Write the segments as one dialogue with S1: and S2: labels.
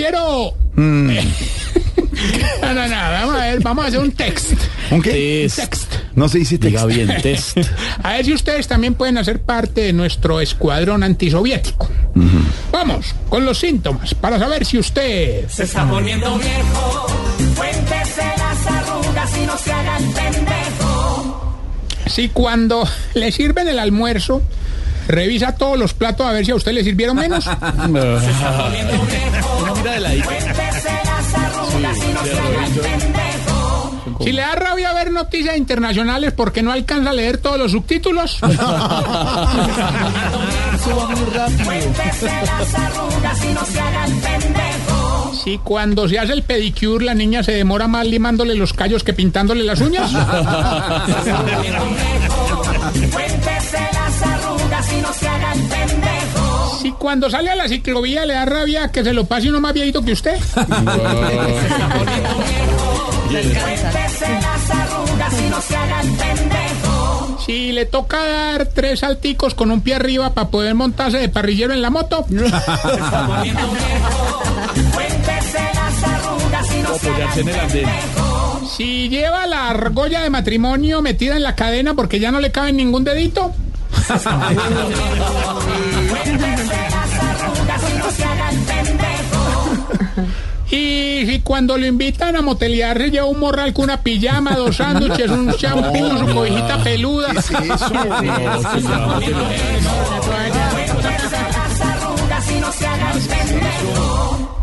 S1: quiero.
S2: Mm.
S1: no, no, no, vamos a ver, vamos a hacer un text.
S2: ¿Un qué?
S1: Text.
S2: No se dice
S3: Diga
S2: texto.
S3: bien, test.
S1: A ver si ustedes también pueden hacer parte de nuestro escuadrón antisoviético. Vamos, con los síntomas, para saber si usted...
S4: Se está poniendo viejo, cuéntese las arrugas y no se haga el pendejo.
S1: Si cuando le sirven el almuerzo, revisa todos los platos a ver si a usted le sirvieron menos.
S4: Se está poniendo
S3: Mira de.
S1: Si le da rabia ver noticias internacionales porque no alcanza a leer todos los subtítulos. Si cuando se hace el pedicure la niña se demora más limándole los callos que pintándole las uñas. Cuando sale a la ciclovía le da rabia que se lo pase uno más viejito que usted.
S4: Cuéntese las arrugas y no se haga el pendejo.
S1: Si le toca dar tres salticos con un pie arriba para poder montarse de parrillero en la moto.
S3: Apoyarse en el andén.
S4: pendejo.
S1: Si lleva la argolla de matrimonio metida en la cadena porque ya no le cabe ningún dedito.
S4: Y
S1: cuando lo invitan a motelear se lleva un morral con una pijama, dos sándwiches, un champú, su cobijita peluda.
S4: Pendejo.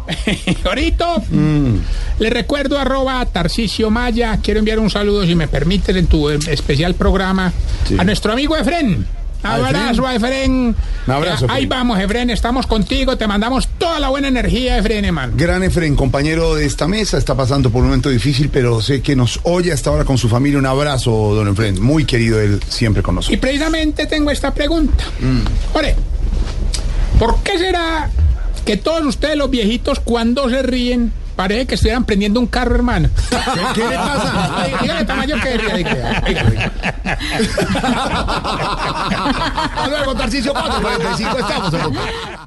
S1: Ahorita le recuerdo arroba Tarcisio Maya. Quiero enviar un saludo, si me permites, en tu eh, especial programa a nuestro amigo Efren. Abrazo a Efren.
S2: Un abrazo,
S1: Ahí
S2: Efren.
S1: vamos, Efren. Estamos contigo. Te mandamos toda la buena energía, Efren, hermano.
S2: Gran Efren, compañero de esta mesa, está pasando por un momento difícil, pero sé que nos oye hasta ahora con su familia. Un abrazo, don Efren. Muy querido él siempre con
S1: Y
S2: nosotros.
S1: precisamente tengo esta pregunta. Ore, ¿por qué será que todos ustedes, los viejitos, cuando se ríen, parece que estuvieran prendiendo un carro, hermano?
S2: ¿Qué le pasa?
S1: Dígale tamaño que ríe, dígale.
S2: Luego, Tarcisio 445, estamos.